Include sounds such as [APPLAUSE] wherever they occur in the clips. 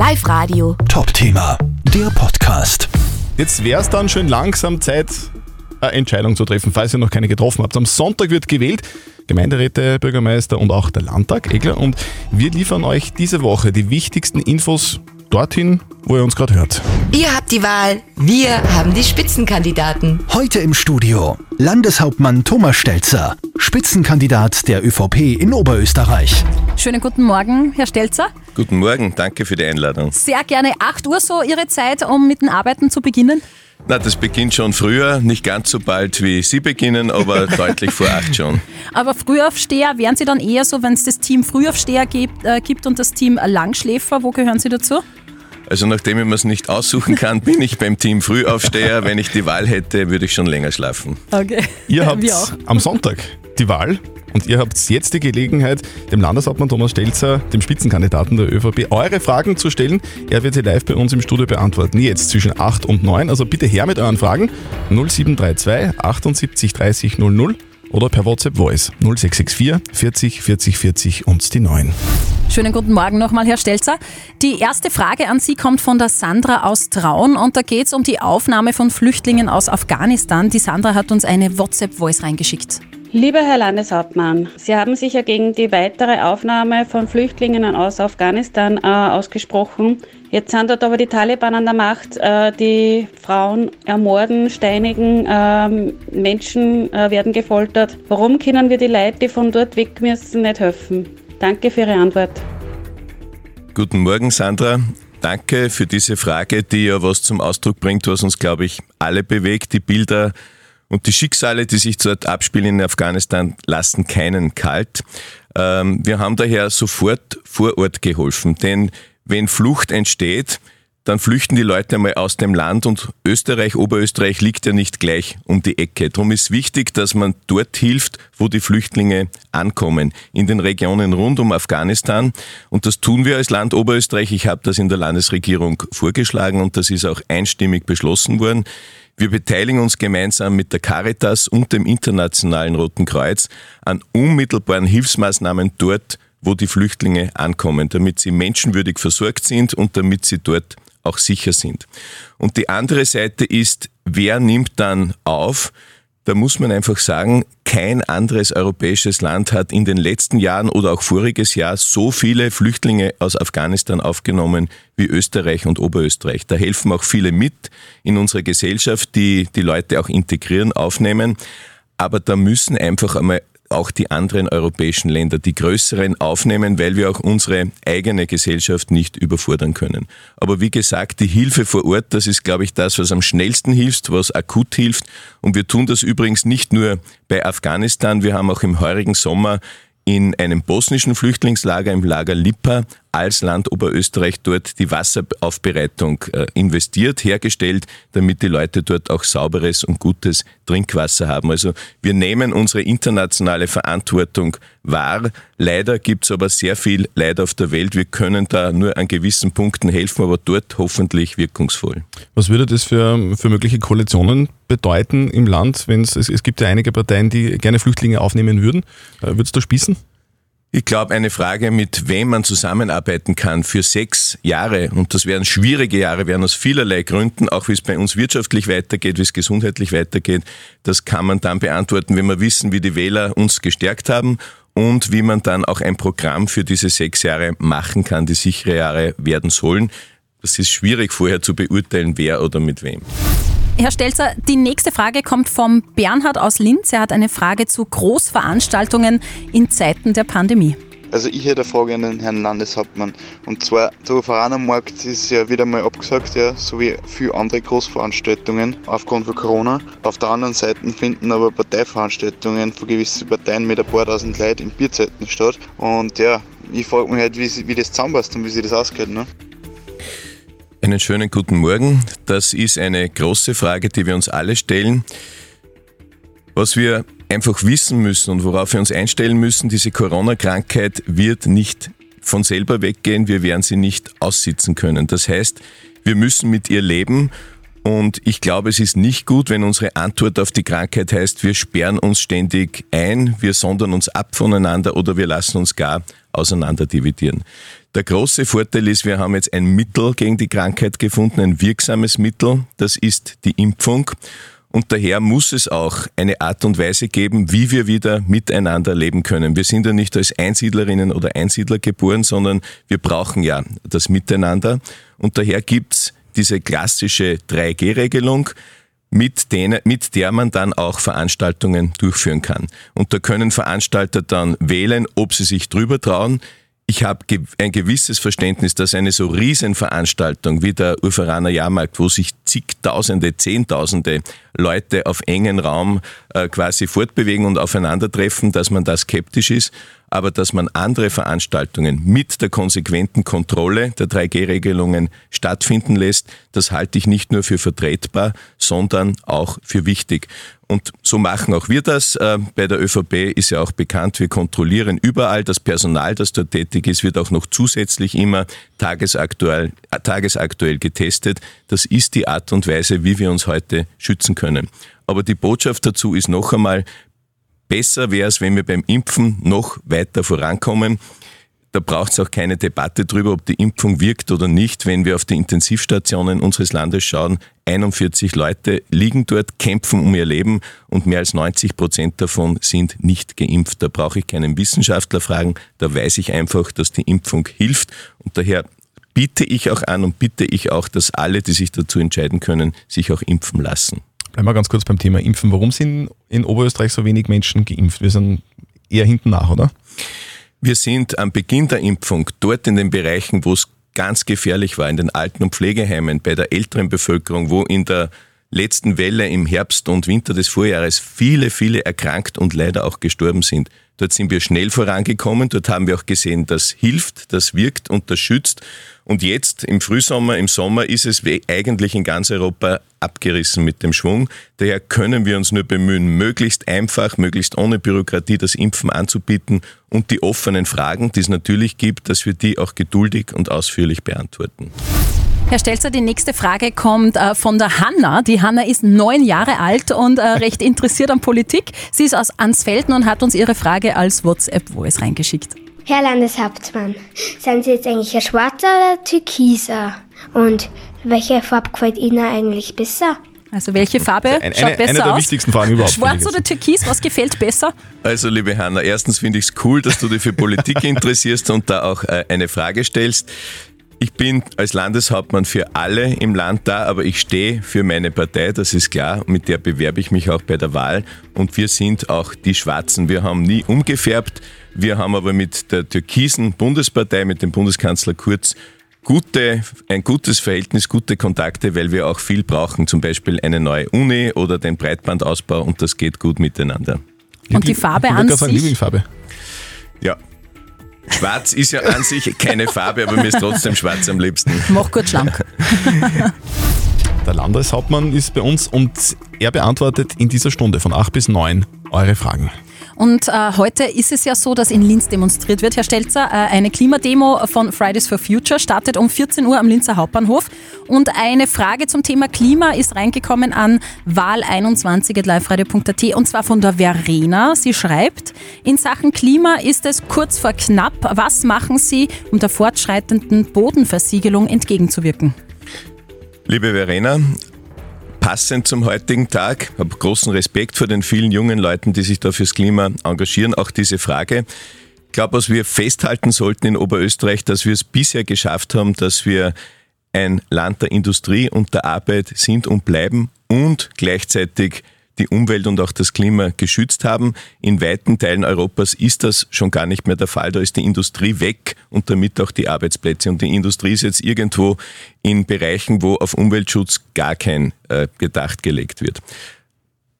Live Radio. Top-Thema, der Podcast. Jetzt wäre es dann schön langsam Zeit, eine Entscheidung zu treffen, falls ihr noch keine getroffen habt. Am Sonntag wird gewählt, Gemeinderäte, Bürgermeister und auch der Landtag, Egler. Und wir liefern euch diese Woche die wichtigsten Infos dorthin, wo ihr uns gerade hört. Ihr habt die Wahl, wir haben die Spitzenkandidaten. Heute im Studio Landeshauptmann Thomas Stelzer, Spitzenkandidat der ÖVP in Oberösterreich. Schönen guten Morgen, Herr Stelzer. Guten Morgen, danke für die Einladung. Sehr gerne 8 Uhr so Ihre Zeit, um mit den Arbeiten zu beginnen. Na, das beginnt schon früher, nicht ganz so bald wie Sie beginnen, aber [LAUGHS] deutlich vor acht schon. Aber Frühaufsteher, wären Sie dann eher so, wenn es das Team Frühaufsteher gibt, äh, gibt und das Team Langschläfer, wo gehören Sie dazu? Also nachdem ich mir es nicht aussuchen kann, bin ich beim Team Frühaufsteher. Wenn ich die Wahl hätte, würde ich schon länger schlafen. Okay. Ihr [LAUGHS] habt am Sonntag die Wahl und ihr habt jetzt die Gelegenheit, dem Landeshauptmann Thomas Stelzer, dem Spitzenkandidaten der ÖVP, eure Fragen zu stellen. Er wird sie live bei uns im Studio beantworten. Jetzt zwischen 8 und 9. Also bitte her mit euren Fragen. 0732 78 30 00 oder per WhatsApp Voice 0664 40 40 40 und die 9. Schönen guten Morgen nochmal, Herr Stelzer. Die erste Frage an Sie kommt von der Sandra aus Traun und da geht es um die Aufnahme von Flüchtlingen aus Afghanistan. Die Sandra hat uns eine WhatsApp-Voice reingeschickt. Lieber Herr Landeshauptmann, Sie haben sich ja gegen die weitere Aufnahme von Flüchtlingen aus Afghanistan äh, ausgesprochen. Jetzt sind dort aber die Taliban an der Macht, äh, die Frauen ermorden, steinigen, ähm, Menschen äh, werden gefoltert. Warum können wir die Leute, die von dort weg müssen, nicht helfen? Danke für Ihre Antwort. Guten Morgen, Sandra. Danke für diese Frage, die ja was zum Ausdruck bringt, was uns, glaube ich, alle bewegt. Die Bilder und die Schicksale, die sich dort abspielen in Afghanistan, lassen keinen kalt. Ähm, wir haben daher sofort vor Ort geholfen, denn wenn Flucht entsteht, dann flüchten die Leute einmal aus dem Land und Österreich, Oberösterreich liegt ja nicht gleich um die Ecke. Darum ist wichtig, dass man dort hilft, wo die Flüchtlinge ankommen, in den Regionen rund um Afghanistan. Und das tun wir als Land Oberösterreich. Ich habe das in der Landesregierung vorgeschlagen und das ist auch einstimmig beschlossen worden. Wir beteiligen uns gemeinsam mit der Caritas und dem Internationalen Roten Kreuz an unmittelbaren Hilfsmaßnahmen dort, wo die Flüchtlinge ankommen, damit sie menschenwürdig versorgt sind und damit sie dort auch sicher sind. Und die andere Seite ist, wer nimmt dann auf? Da muss man einfach sagen, kein anderes europäisches Land hat in den letzten Jahren oder auch voriges Jahr so viele Flüchtlinge aus Afghanistan aufgenommen wie Österreich und Oberösterreich. Da helfen auch viele mit in unserer Gesellschaft, die die Leute auch integrieren, aufnehmen. Aber da müssen einfach einmal auch die anderen europäischen Länder, die größeren, aufnehmen, weil wir auch unsere eigene Gesellschaft nicht überfordern können. Aber wie gesagt, die Hilfe vor Ort, das ist, glaube ich, das, was am schnellsten hilft, was akut hilft. Und wir tun das übrigens nicht nur bei Afghanistan. Wir haben auch im heurigen Sommer in einem bosnischen Flüchtlingslager im Lager Lipa als Land Oberösterreich dort die Wasseraufbereitung äh, investiert, hergestellt, damit die Leute dort auch sauberes und gutes Trinkwasser haben. Also wir nehmen unsere internationale Verantwortung wahr. Leider gibt es aber sehr viel Leid auf der Welt. Wir können da nur an gewissen Punkten helfen, aber dort hoffentlich wirkungsvoll. Was würde das für, für mögliche Koalitionen bedeuten im Land, wenn es, es gibt ja einige Parteien, die gerne Flüchtlinge aufnehmen würden. Äh, Würdest du spießen? Ich glaube, eine Frage, mit wem man zusammenarbeiten kann für sechs Jahre, und das werden schwierige Jahre, werden aus vielerlei Gründen, auch wie es bei uns wirtschaftlich weitergeht, wie es gesundheitlich weitergeht, das kann man dann beantworten, wenn wir wissen, wie die Wähler uns gestärkt haben und wie man dann auch ein Programm für diese sechs Jahre machen kann, die sichere Jahre werden sollen. Das ist schwierig vorher zu beurteilen, wer oder mit wem. Herr Stelzer, die nächste Frage kommt vom Bernhard aus Linz. Er hat eine Frage zu Großveranstaltungen in Zeiten der Pandemie. Also ich hätte eine Frage an den Herrn Landeshauptmann. Und zwar, der Vereinermarkt ist ja wieder mal abgesagt, ja, so wie viele andere Großveranstaltungen aufgrund von Corona. Auf der anderen Seite finden aber Parteiveranstaltungen von gewissen Parteien mit ein paar tausend Leuten in Bierzeiten statt. Und ja, ich frage mich halt, wie, sie- wie das zusammenpasst und wie sich das ausgeht. Ne? Einen schönen guten Morgen. Das ist eine große Frage, die wir uns alle stellen. Was wir einfach wissen müssen und worauf wir uns einstellen müssen, diese Corona-Krankheit wird nicht von selber weggehen, wir werden sie nicht aussitzen können. Das heißt, wir müssen mit ihr leben und ich glaube, es ist nicht gut, wenn unsere Antwort auf die Krankheit heißt, wir sperren uns ständig ein, wir sondern uns ab voneinander oder wir lassen uns gar auseinander dividieren. Der große Vorteil ist, wir haben jetzt ein Mittel gegen die Krankheit gefunden, ein wirksames Mittel, das ist die Impfung. Und daher muss es auch eine Art und Weise geben, wie wir wieder miteinander leben können. Wir sind ja nicht als Einsiedlerinnen oder Einsiedler geboren, sondern wir brauchen ja das Miteinander. Und daher gibt's diese klassische 3G-Regelung, mit, mit der man dann auch Veranstaltungen durchführen kann. Und da können Veranstalter dann wählen, ob sie sich drüber trauen. Ich habe ein gewisses Verständnis, dass eine so Riesenveranstaltung wie der Urveraner Jahrmarkt, wo sich zigtausende, zehntausende Leute auf engen Raum äh, quasi fortbewegen und aufeinandertreffen, dass man da skeptisch ist aber dass man andere Veranstaltungen mit der konsequenten Kontrolle der 3G-Regelungen stattfinden lässt, das halte ich nicht nur für vertretbar, sondern auch für wichtig. Und so machen auch wir das. Äh, bei der ÖVP ist ja auch bekannt, wir kontrollieren überall. Das Personal, das dort tätig ist, wird auch noch zusätzlich immer tagesaktuell, äh, tagesaktuell getestet. Das ist die Art und Weise, wie wir uns heute schützen können. Aber die Botschaft dazu ist noch einmal, Besser wäre es, wenn wir beim Impfen noch weiter vorankommen. Da braucht es auch keine Debatte darüber, ob die Impfung wirkt oder nicht. Wenn wir auf die Intensivstationen unseres Landes schauen, 41 Leute liegen dort, kämpfen um ihr Leben und mehr als 90 Prozent davon sind nicht geimpft. Da brauche ich keinen Wissenschaftler fragen, da weiß ich einfach, dass die Impfung hilft und daher biete ich auch an und bitte ich auch, dass alle, die sich dazu entscheiden können, sich auch impfen lassen. Bleiben wir ganz kurz beim Thema Impfen. Warum sind in Oberösterreich so wenig Menschen geimpft? Wir sind eher hinten nach, oder? Wir sind am Beginn der Impfung dort in den Bereichen, wo es ganz gefährlich war, in den Alten- und Pflegeheimen, bei der älteren Bevölkerung, wo in der letzten Welle im Herbst und Winter des Vorjahres viele, viele erkrankt und leider auch gestorben sind. Dort sind wir schnell vorangekommen. Dort haben wir auch gesehen, das hilft, das wirkt und das schützt. Und jetzt im Frühsommer, im Sommer ist es eigentlich in ganz Europa abgerissen mit dem Schwung. Daher können wir uns nur bemühen, möglichst einfach, möglichst ohne Bürokratie das Impfen anzubieten und die offenen Fragen, die es natürlich gibt, dass wir die auch geduldig und ausführlich beantworten. Herr Stelzer, die nächste Frage kommt äh, von der Hanna. Die Hanna ist neun Jahre alt und äh, [LAUGHS] recht interessiert an Politik. Sie ist aus Ansfelden und hat uns ihre Frage als WhatsApp-Voice reingeschickt. Herr Landeshauptmann, sind Sie jetzt eigentlich ein schwarzer oder türkiser? Und welche Farbe gefällt Ihnen eigentlich besser? Also welche Farbe eine, schaut eine, besser eine der aus? wichtigsten Fragen überhaupt. Schwarz oder Türkis, was gefällt besser? Also liebe Hanna, erstens finde ich es cool, dass du dich für Politik [LAUGHS] interessierst und da auch äh, eine Frage stellst. Ich bin als Landeshauptmann für alle im Land da, aber ich stehe für meine Partei, das ist klar. Mit der bewerbe ich mich auch bei der Wahl. Und wir sind auch die Schwarzen. Wir haben nie umgefärbt. Wir haben aber mit der türkisen Bundespartei, mit dem Bundeskanzler Kurz, gute, ein gutes Verhältnis, gute Kontakte, weil wir auch viel brauchen, zum Beispiel eine neue Uni oder den Breitbandausbau und das geht gut miteinander. Und die Farbe ich an sich? Lieblingsfarbe. Ja. Schwarz ist ja an sich keine Farbe, aber mir ist trotzdem schwarz am liebsten. Mach gut schlank. [LAUGHS] Der Landeshauptmann ist bei uns und er beantwortet in dieser Stunde von 8 bis 9 eure Fragen. Und äh, heute ist es ja so, dass in Linz demonstriert wird, Herr Stelzer. Äh, eine Klimademo von Fridays for Future startet um 14 Uhr am Linzer Hauptbahnhof. Und eine Frage zum Thema Klima ist reingekommen an wahl21.liveradio.at und zwar von der Verena. Sie schreibt, in Sachen Klima ist es kurz vor knapp. Was machen Sie, um der fortschreitenden Bodenversiegelung entgegenzuwirken? Liebe Verena, passend zum heutigen Tag, habe großen Respekt vor den vielen jungen Leuten, die sich da fürs Klima engagieren. Auch diese Frage. Ich glaube, was wir festhalten sollten in Oberösterreich, dass wir es bisher geschafft haben, dass wir ein Land der Industrie und der Arbeit sind und bleiben und gleichzeitig die Umwelt und auch das Klima geschützt haben. In weiten Teilen Europas ist das schon gar nicht mehr der Fall. Da ist die Industrie weg und damit auch die Arbeitsplätze. Und die Industrie ist jetzt irgendwo in Bereichen, wo auf Umweltschutz gar kein äh, Gedacht gelegt wird.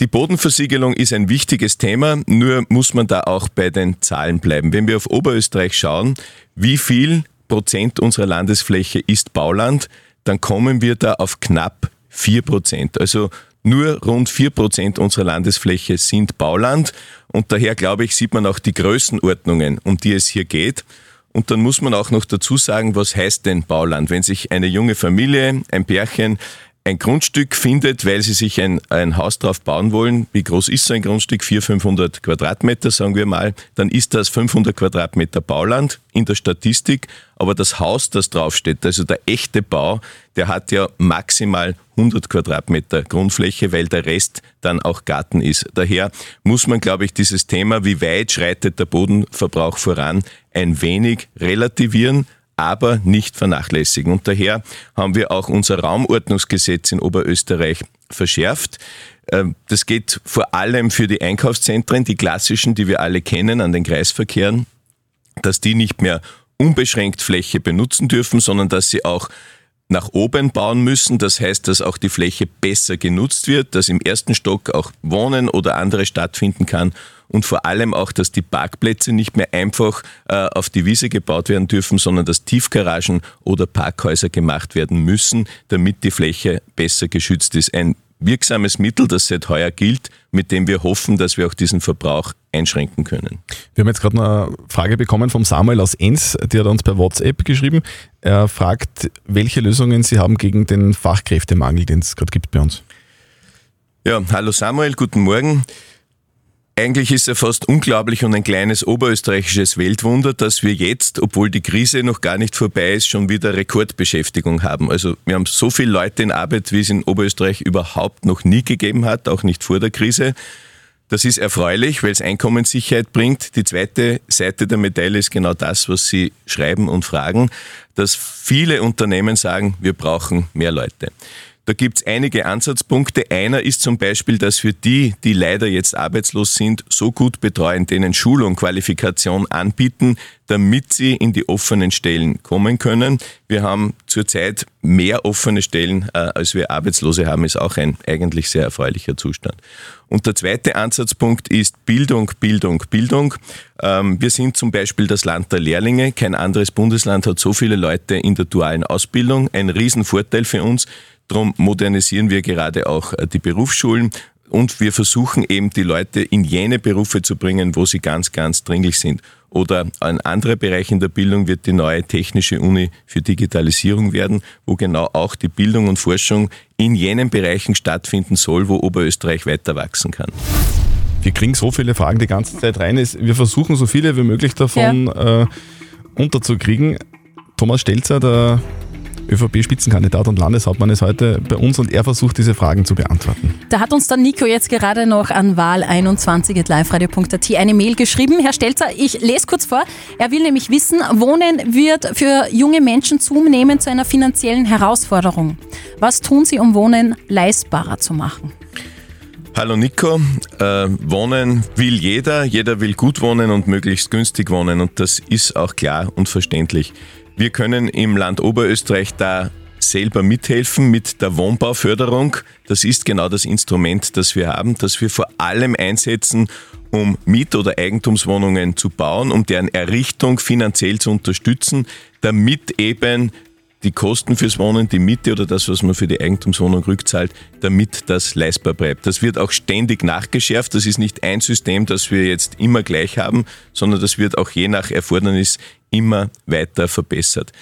Die Bodenversiegelung ist ein wichtiges Thema, nur muss man da auch bei den Zahlen bleiben. Wenn wir auf Oberösterreich schauen, wie viel Prozent unserer Landesfläche ist Bauland, dann kommen wir da auf knapp vier Prozent. Also nur rund vier Prozent unserer Landesfläche sind Bauland und daher glaube ich, sieht man auch die Größenordnungen, um die es hier geht. Und dann muss man auch noch dazu sagen, was heißt denn Bauland? Wenn sich eine junge Familie, ein Pärchen ein Grundstück findet, weil sie sich ein, ein Haus drauf bauen wollen, wie groß ist so ein Grundstück? 400, 500 Quadratmeter, sagen wir mal, dann ist das 500 Quadratmeter Bauland in der Statistik, aber das Haus, das draufsteht, also der echte Bau, der hat ja maximal 100 Quadratmeter Grundfläche, weil der Rest dann auch Garten ist. Daher muss man, glaube ich, dieses Thema, wie weit schreitet der Bodenverbrauch voran, ein wenig relativieren, aber nicht vernachlässigen. Und daher haben wir auch unser Raumordnungsgesetz in Oberösterreich verschärft. Ähm, das geht vor allem für die Einkaufszentren, die klassischen, die wir alle kennen, an den Kreisverkehren, dass die nicht mehr unbeschränkt Fläche benutzen dürfen, sondern dass sie auch nach oben bauen müssen. Das heißt, dass auch die Fläche besser genutzt wird, dass im ersten Stock auch Wohnen oder andere stattfinden kann und vor allem auch, dass die Parkplätze nicht mehr einfach äh, auf die Wiese gebaut werden dürfen, sondern dass Tiefgaragen oder Parkhäuser gemacht werden müssen, damit die Fläche besser geschützt ist. Ein wirksames Mittel, das seit heuer gilt, mit dem wir hoffen, dass wir auch diesen Verbrauch einschränken können. Wir haben jetzt gerade eine Frage bekommen vom Samuel aus Enns, der hat uns per WhatsApp geschrieben. Er fragt, welche Lösungen Sie haben gegen den Fachkräftemangel, den es gerade gibt bei uns. Ja, hallo Samuel, guten Morgen. Eigentlich ist es fast unglaublich und ein kleines oberösterreichisches Weltwunder, dass wir jetzt, obwohl die Krise noch gar nicht vorbei ist, schon wieder Rekordbeschäftigung haben. Also wir haben so viele Leute in Arbeit, wie es in Oberösterreich überhaupt noch nie gegeben hat, auch nicht vor der Krise. Das ist erfreulich, weil es Einkommenssicherheit bringt. Die zweite Seite der Medaille ist genau das, was Sie schreiben und fragen, dass viele Unternehmen sagen, wir brauchen mehr Leute. Da gibt es einige Ansatzpunkte. Einer ist zum Beispiel, dass wir die, die leider jetzt arbeitslos sind, so gut betreuen, denen Schulung, Qualifikation anbieten, damit sie in die offenen Stellen kommen können. Wir haben zurzeit mehr offene Stellen, äh, als wir Arbeitslose haben, ist auch ein eigentlich sehr erfreulicher Zustand. Und der zweite Ansatzpunkt ist Bildung, Bildung, Bildung. Ähm, wir sind zum Beispiel das Land der Lehrlinge. Kein anderes Bundesland hat so viele Leute in der dualen Ausbildung. Ein Riesenvorteil für uns. Darum modernisieren wir gerade auch äh, die Berufsschulen und wir versuchen eben die Leute in jene Berufe zu bringen, wo sie ganz, ganz dringlich sind. Oder ein anderer Bereich in der Bildung wird die neue Technische Uni für Digitalisierung werden, wo genau auch die Bildung und Forschung in jenen Bereichen stattfinden soll, wo Oberösterreich weiter wachsen kann. Wir kriegen so viele Fragen die ganze Zeit rein. Wir versuchen so viele wie möglich davon ja. äh, unterzukriegen. Thomas Stelzer, der ÖVP-Spitzenkandidat und Landeshauptmann ist heute bei uns und er versucht, diese Fragen zu beantworten. Da hat uns dann Nico jetzt gerade noch an wahl21.liveradio.at eine Mail geschrieben. Herr Stelzer, ich lese kurz vor. Er will nämlich wissen, Wohnen wird für junge Menschen zunehmend zu einer finanziellen Herausforderung. Was tun Sie, um Wohnen leistbarer zu machen? Hallo Nico, äh, wohnen will jeder, jeder will gut wohnen und möglichst günstig wohnen und das ist auch klar und verständlich. Wir können im Land Oberösterreich da selber mithelfen mit der Wohnbauförderung. Das ist genau das Instrument, das wir haben, das wir vor allem einsetzen, um Miet- oder Eigentumswohnungen zu bauen, um deren Errichtung finanziell zu unterstützen, damit eben die Kosten fürs Wohnen, die Miete oder das, was man für die Eigentumswohnung rückzahlt, damit das leistbar bleibt. Das wird auch ständig nachgeschärft. Das ist nicht ein System, das wir jetzt immer gleich haben, sondern das wird auch je nach Erfordernis immer weiter verbessert.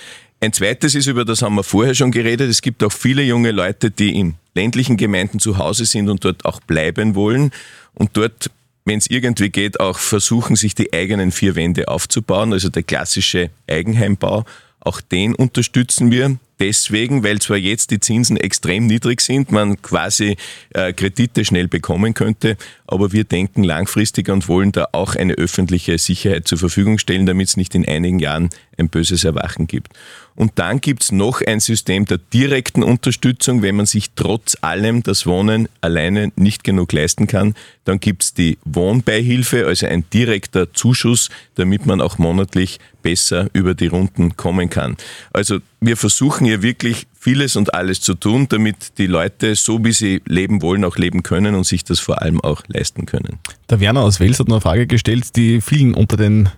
Ein zweites ist, über das haben wir vorher schon geredet, es gibt auch viele junge Leute, die in ländlichen Gemeinden zu Hause sind und dort auch bleiben wollen und dort wenn es irgendwie geht, auch versuchen, sich die eigenen vier Wände aufzubauen, also der klassische Eigenheimbau. Auch den unterstützen wir deswegen, weil zwar jetzt die Zinsen extrem niedrig sind, man quasi äh, Kredite schnell bekommen könnte, aber wir denken langfristig und wollen da auch eine öffentliche Sicherheit zur Verfügung stellen, damit es nicht in einigen Jahren ein böses Erwachen gibt. Und dann gibt's noch ein System der direkten Unterstützung, wenn man sich trotz allem das Wohnen alleine nicht genug leisten kann. Dann gibt's die Wohnbeihilfe, also ein direkter Zuschuss, damit man auch monatlich besser über die Runden kommen kann. Also wir versuchen hier wirklich vieles und alles zu tun, damit die Leute so, wie sie leben wollen, auch leben können und sich das vor allem auch leisten können. Der Werner aus Wels hat noch eine Frage gestellt, die vielen unter den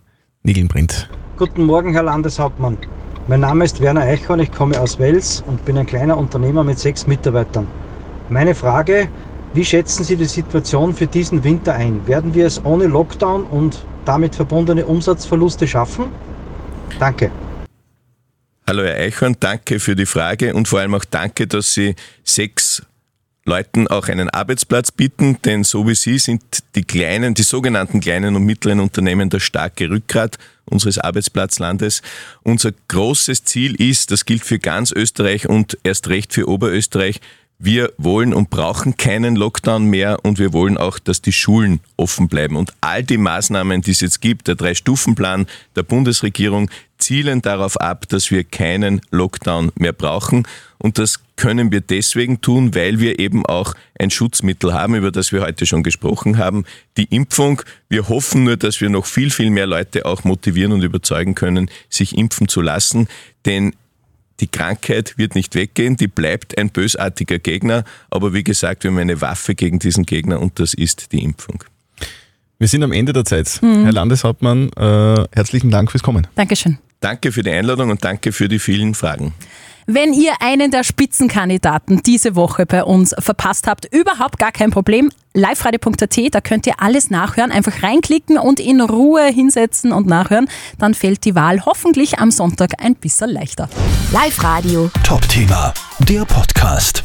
Nägeln brennt. Guten Morgen, Herr Landeshauptmann. Mein Name ist Werner Eichhorn, ich komme aus Wels und bin ein kleiner Unternehmer mit sechs Mitarbeitern. Meine Frage, wie schätzen Sie die Situation für diesen Winter ein? Werden wir es ohne Lockdown und damit verbundene Umsatzverluste schaffen? Danke. Hallo Herr Eichhorn, danke für die Frage und vor allem auch danke, dass Sie sechs Leuten auch einen Arbeitsplatz bieten, denn so wie Sie sind die kleinen, die sogenannten kleinen und mittleren Unternehmen das starke Rückgrat unseres Arbeitsplatzlandes. Unser großes Ziel ist, das gilt für ganz Österreich und erst recht für Oberösterreich, wir wollen und brauchen keinen Lockdown mehr und wir wollen auch, dass die Schulen offen bleiben. Und all die Maßnahmen, die es jetzt gibt, der Drei-Stufen-Plan der Bundesregierung, zielen darauf ab, dass wir keinen Lockdown mehr brauchen. Und das können wir deswegen tun, weil wir eben auch ein Schutzmittel haben, über das wir heute schon gesprochen haben, die Impfung. Wir hoffen nur, dass wir noch viel, viel mehr Leute auch motivieren und überzeugen können, sich impfen zu lassen. Denn die Krankheit wird nicht weggehen, die bleibt ein bösartiger Gegner, aber wie gesagt, wir haben eine Waffe gegen diesen Gegner und das ist die Impfung. Wir sind am Ende der Zeit. Mhm. Herr Landeshauptmann, äh, herzlichen Dank fürs Kommen. Dankeschön. Danke für die Einladung und danke für die vielen Fragen. Wenn ihr einen der Spitzenkandidaten diese Woche bei uns verpasst habt, überhaupt gar kein Problem. liveradio.at, da könnt ihr alles nachhören. Einfach reinklicken und in Ruhe hinsetzen und nachhören. Dann fällt die Wahl hoffentlich am Sonntag ein bisschen leichter. Live Radio. Top Thema, der Podcast.